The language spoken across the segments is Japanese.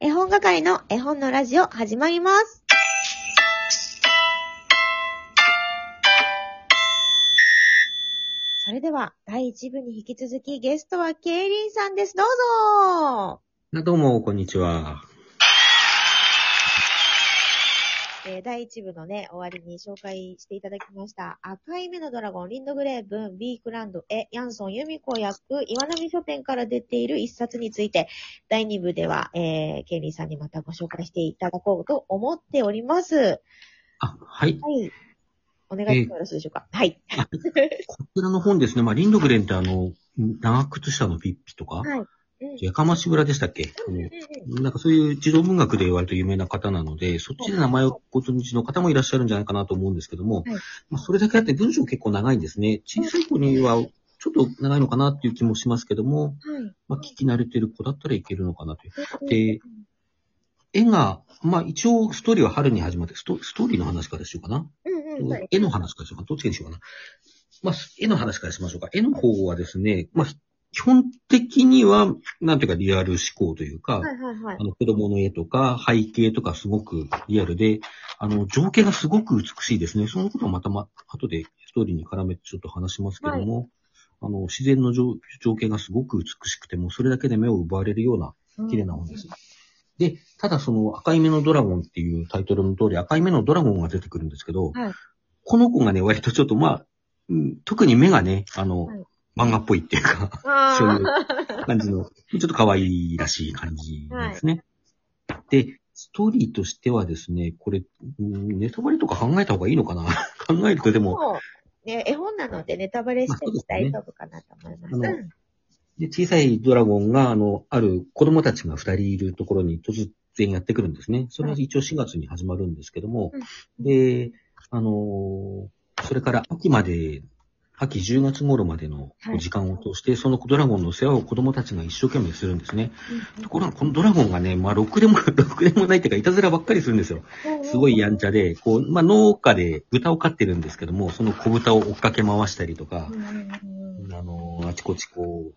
絵本係の絵本のラジオ始まります。それでは、第1部に引き続きゲストはケイリンさんです。どうぞどうも、こんにちは。えー第1部のね、終わりに紹介していただきました。赤い目のドラゴン、リンドグレーブン、ビークランド、エ、ヤンソン、ユミコ役、岩波書店から出ている一冊について、第2部では、えー、ケイリンさんにまたご紹介していただこうと思っております。あ、はい。はい。お願いしてもよろしいでしょうか。はい。こちらの本ですね。まあ、リンドグレンってあの、長靴下のピッピとか、はい。うんやかまし村でしたっけ、なんかそういう児童文学で割と有名な方なので、そっちで名前をご存知の方もいらっしゃるんじゃないかなと思うんですけども、はいまあ、それだけあって文章結構長いんですね。小さい子にはちょっと長いのかなっていう気もしますけども、はい。まあ、聞き慣れてる子だったらいけるのかなという。で絵が、まあ一応ストーリーは春に始まって、ストストーリーの話からしようかな。絵の話からしようかな。どっちにしようかな。まあ、絵の話からしましょうか。絵の方はですね、まあ、基本的には、なんていうかリアル思考というか、はいはいはいあ。の、子供の絵とか背景とかすごくリアルで、あの、情景がすごく美しいですね。そのことはまたま、後でストーリーに絡めてちょっと話しますけども、あの、自然の情情景がすごく美しくても、それだけで目を奪われるような綺麗な本です。で、ただその赤い目のドラゴンっていうタイトルの通り赤い目のドラゴンが出てくるんですけど、はいこの子がね、割とちょっとまあ、うん特に目がね、あの、はい漫画っぽいっていうか、あそういうー感じの、ちょっと可愛らしい感じですね。で、ストーリーとしてはですね、これ、うんネタバレとか考えた方がいいのかな？考えるとでも、ね、絵本なのでネタバレしても大丈夫かなと思います。あのうん。で小さいドラゴンが、あの、ある子供たちが二人いるところに突然やってくるんですね。それは一応4月に始まるんですけども、で、あのーそれから秋まで、秋10月頃までのはい時間を通して、そのドラゴンの世話を子供たちが一生懸命するんですね。うんところが、このドラゴンがね、まあ、ろくでも、ろくでもないっていうか、いたずらばっかりするんですよ。すごいやんちゃで、こう、まあ、農家で豚を飼ってるんですけども、その小豚を追っかけ回したりとかあの、あちこちこう、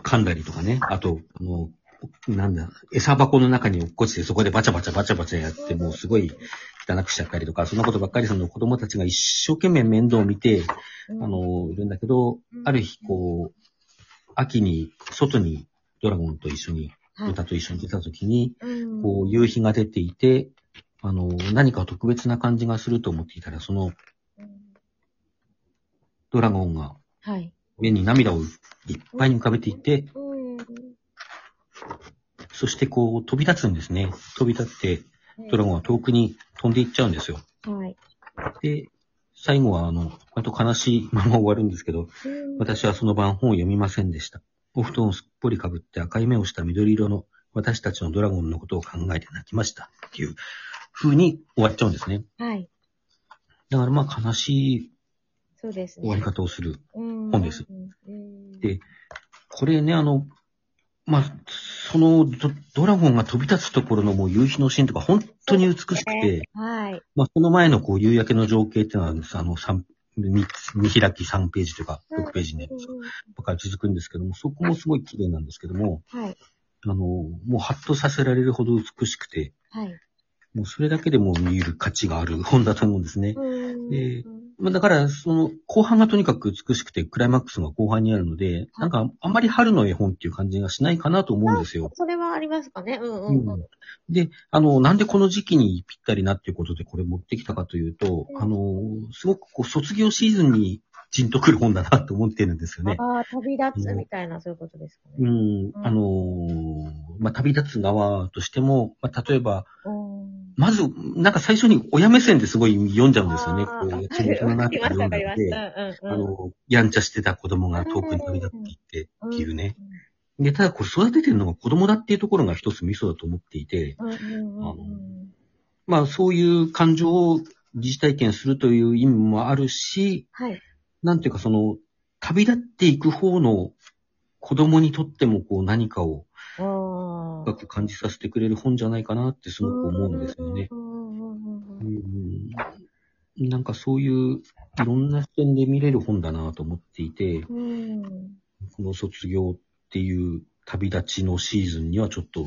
噛んだりとかね。あと、あの、なんだ、餌箱の中に落っこちてそこでバチャバチャバチャバチャやって、もうすごい汚くしちゃったりとか、そんなことばっかりその子供たちが一生懸命面倒を見て、うん。あの、いるんだけど、ある日こう、秋に外にドラゴンと一緒に、はい。豚と一緒に出た時に、うん。こう、夕日が出ていて、あの、何か特別な感じがすると思っていたら、そのうんドラゴンがはい。目に涙をいっぱいに浮かべていて、うん。そしてこう飛び立つんですね。飛び立って、ドラゴンは遠くに飛んでいっちゃうんですよ。はい。で、最後はあの、割と悲しいまま終わるんですけど、うん私はその晩本を読みませんでした。お布団をすっぽりかぶって赤い目をした緑色の私たちのドラゴンのことを考えて泣きました。っていう風に終わっちゃうんですね。はい。だからまあ悲しいそうですね。終わり方をする。本本ですうんでこれね、あの、まあ、そのドドラゴンが飛び立つところのもう夕日のシーンとか本当に美しくて、はい。まあ、その前のこう夕焼けの情景っていうのは、あの、三見見開き3ページとか6ページね、うんとか続くんですけども、そこもすごい綺麗なんですけども、はい。あの、もうハッとさせられるほど美しくて、はい。もうそれだけでも見る価値がある本だと思うんですね。うんでまあだから、その、後半がとにかく美しくて、クライマックスが後半にあるので、なんか、あんまり春の絵本っていう感じがしないかなと思うんですよ。それはありますかね？うんうんうん。うんで、あの、なんでこの時期にぴったりなっていうことでこれ持ってきたかというと、うんあの、すごくこう、卒業シーズンにじんとくる本だなと思ってるんですよね。ああ、旅立つみたいな、そういうことですかうね。ん、あの、まあ、旅立つ側としても、まあ、例えば、うんまず、なんか最初に親目線ですごい読んじゃうんですよね。こう、地元の中で読んでて、た。うんうんうん。あの、やんちゃしてた子供が遠くに旅立っていってっていうね。で、ただこれ育ててるのが子供だっていうところが一つミソだと思っていて、あのうん。まあそういう感情を疑似体験するという意味もあるし、はい。なんていうかその、旅立っていく方の子供にとってもこう何かを。深く感じさせてくれる本じゃないかなってすごく思うんですよね。なんかそういういろんな視点で見れる本だなと思っていて、うん。うんこの卒業っていう旅立ちのシーズンにはちょっと、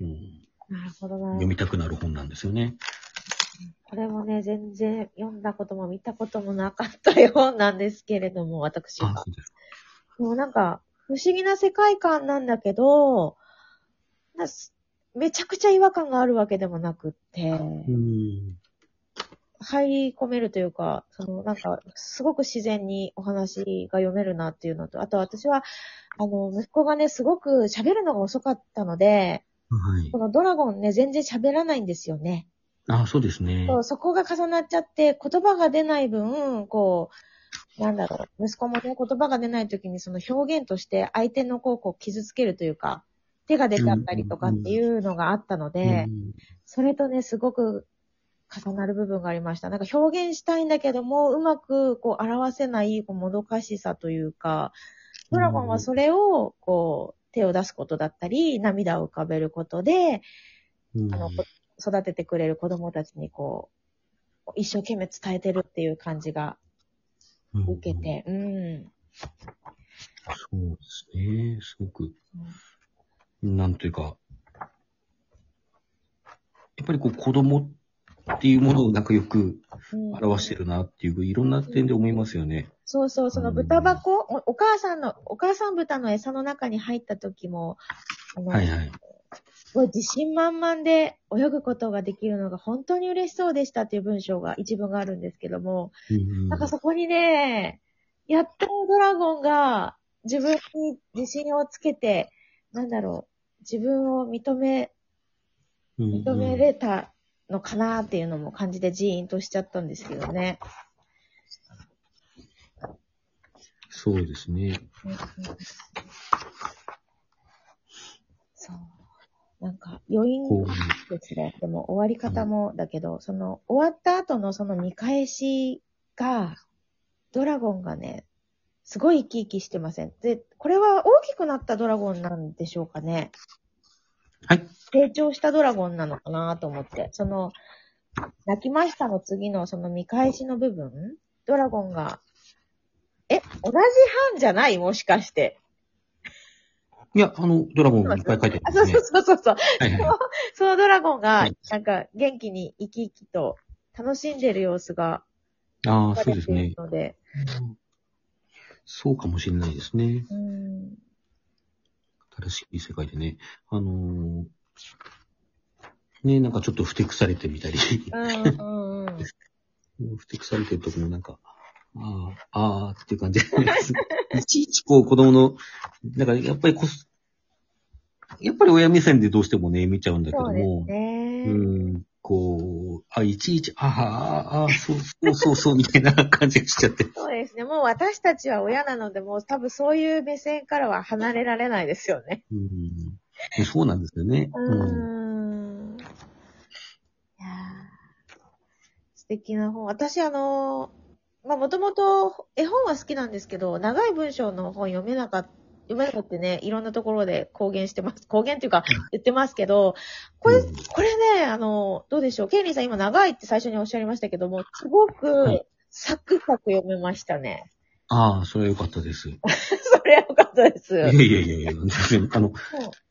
うん、なるほどな読。みたくなる本なんですよね。これもね、全然読んだことも見たこともなかったようなんですけれども、私あ、がそ。うです。もうなんか、不思議な世界観なんだけど、なすめちゃくちゃ違和感があるわけでもなくって、うん。入り込めるというか、そのなんか、すごく自然にお話が読めるなっていうのと、あと私は、あの、息子がね、すごく喋るのが遅かったので、はいこ。のドラゴンね、全然喋らないんですよね。あ、そうですね。そうそこが重なっちゃって、言葉が出ない分、こう、なんだろう、息子もね、言葉が出ない時にその表現として相手のこう、こう傷つけるというか、手が出ちゃったりとかっていうのがあったので、うんそれとね、すごく重なる部分がありました。なんか表現したいんだけども、うまくこう表せないこうもどかしさというか、ドラゴンはそれをこう手を出すことだったり、涙を浮かべることで、うんあの、こ育ててくれる子供たちにこう、一生懸命伝えてるっていう感じが受けて、うん。そうですね。すごく、なんというか、やっぱりこう子供っていうものをなんかよくうん表してるなっていう、いろんな点で思いますよね。そうそう、その豚箱、おお母さんの、お母さん豚の餌の中に入った時も、あのはいはい。すごい自信満々で泳ぐことができるのが本当に嬉しそうでしたっていう文章が一文があるんですけども、うんなんかそこにね、やっとドラゴンが自分に自信をつけて、なんだろう、自分を認め、うん認めれたのかなっていうのも感じでジーンとしちゃったんですけどね。そうですね。そう。なんか余韻こですね。でも終わり方もだけど、その終わった後のその見返しが、ドラゴンがね、すごい生き生きしてません。で、これは大きくなったドラゴンなんでしょうかね。はい。成長したドラゴンなのかなと思って。その、泣きましたの次のその見返しの部分ドラゴンが、え、同じ班じゃない？もしかして。いや、あの、ドラゴンいっぱい書いてああ、るねそうそう。そうそうそう。はいはい。そのドラゴンがはい、なんか元気に生き生きと楽しんでる様子がああ、そうですねる。ので、そうかもしれないですね。うん。新しい世界でね。あのーね、なんかちょっとふてくされてみたり、うんうんうん。ふてくされてるとこもなんか、ああ、ああっていう感じで、いちいちこう子供の、なんかやっぱりこす、やっぱり親目線でどうしてもね、見ちゃうんだけどそうですも、ね。うん、こう、あ、いちいち、ああ、ああ、そうそうそうそう、みたいな感じがしちゃって。そうですね。もう私たちは親なので、もう多分そういう目線からは離れられないですよね。うん、そうなんですよね。ううん。いやー素敵な本。私あのー、まあ、もともと絵本は好きなんですけど、長い文章の本読めなかった、読めなかったね、いろんなところで公言してます。公言っていうか言ってますけど、これ、うんこれね、あの、どうでしょう？ケイリーさん今長いって最初におっしゃいましたけども、すごはくいサクサク読めましたね。ああ、それは良かったです。い それはよかったです。やいやいやいや、全然あの、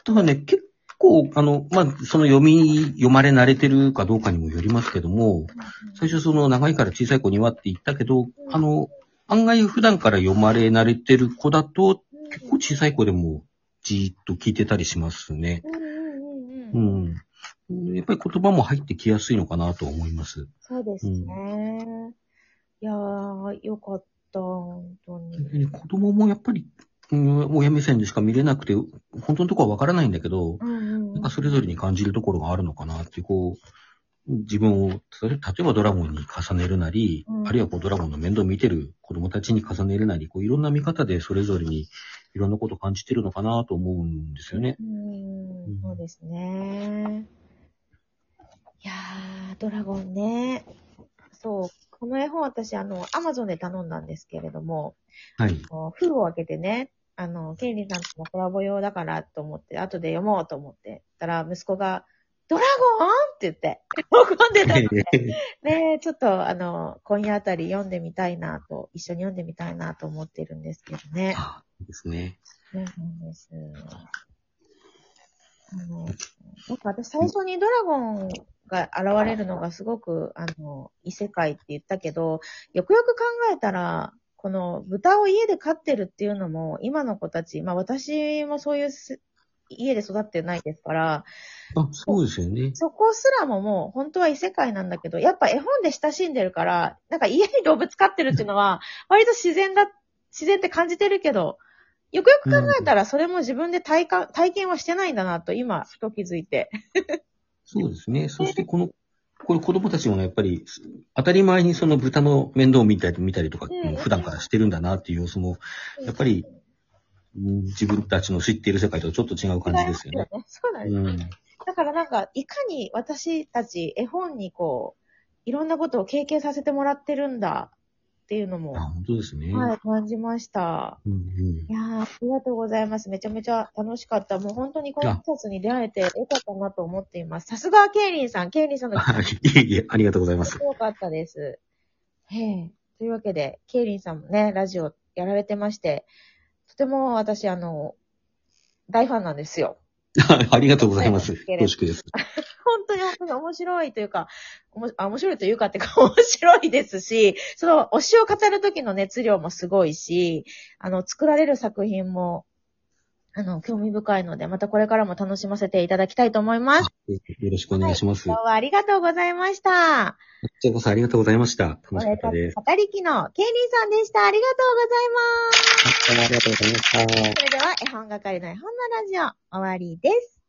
ただね、結構、あの、まあ、その読み、読まれ慣れてるかどうかにもよりますけども、最初その長いから小さい子にはって言ったけど、あの、案外普段から読まれ慣れてる子だと、結構小さい子でもじーっと聞いてたりしますね。うんうんうんううん。ん。やっぱり言葉も入ってきやすいのかなと思います。そうですね。いやー、よかった、本当に。で子供もやっぱり、うん、親目線でしか見れなくて、本当のところはわからないんだけど、うんうんなんかそれぞれに感じるところがあるのかなっていう、こう、自分を、例えばドラゴンに重ねるなり、うんあるいはこうドラゴンの面倒を見てる子供たちに重ねるなり、こういろんな見方でそれぞれにいろんなことを感じてるのかなと思うんですよね。うん、そうですね。いやー、ドラゴンね。そう。この絵本私、あの、アマゾンで頼んだんですけれども、はい。封を開けてね、あの、ケイリーさんとのコラボ用だからと思って、後で読もうと思って、たら息子が、ドラゴン？って言って、喜んでたので、ねちょっと、あの、今夜あたり読んでみたいなと、一緒に読んでみたいなと思ってるんですけどね。あですね。そうなんです。あの、なんか私最初にドラゴンが現れるのがすごく、あの、異世界って言ったけど、よくよく考えたら、この豚を家で飼ってるっていうのも、今の子たち、まあ私もそういうす家で育ってないですから、あ、そうですよね。そこすらももう本当は異世界なんだけど、やっぱ絵本で親しんでるから、なんか家に動物飼ってるっていうのは、割と自然だ、自然って感じてるけど、よくよく考えたらそれも自分で体感、体験はしてないんだなと今、ふと気づいて。そうですね。そしてこの、これ子供たちもねやっぱり、当たり前にその豚の面倒を見たり見たりとか普段からしてるんだなっていう様子も、やっぱり、うん自分たちの知っている世界とちょっと違う感じですよね。そうなんです。うん。だからなんか、いかに私たち絵本にこう、いろんなことを経験させてもらってるんだっていうのも、あ、本当ですね。はい、感じました。うんうんいやー、ありがとうございます。めちゃめちゃ楽しかった。もう本当にこの季節に出会えてよかったなと思っています。さすがケイリンさん。ケイリンさんのはい。いえいえ、ありがとうございます。よかったです。へえ。というわけで、ケイリンさんもね、ラジオやられてまして、とても私、あの、大ファンなんですよ。ありがとうございます。恐縮です。本当に本当に面白いというか、おもあ面白いというかってか 面白いですし、その推しを語る時の熱量もすごいし、あの、作られる作品も、あの、興味深いので、またこれからも楽しませていただきたいと思います。よろしくお願いします。今日はありがとうございました。こちらこそありがとうございました。楽しかったです。語りきのケイリンさんでした。ありがとうございます。ありがとうございました。それでは、絵本係の絵本のラジオ、終わりです。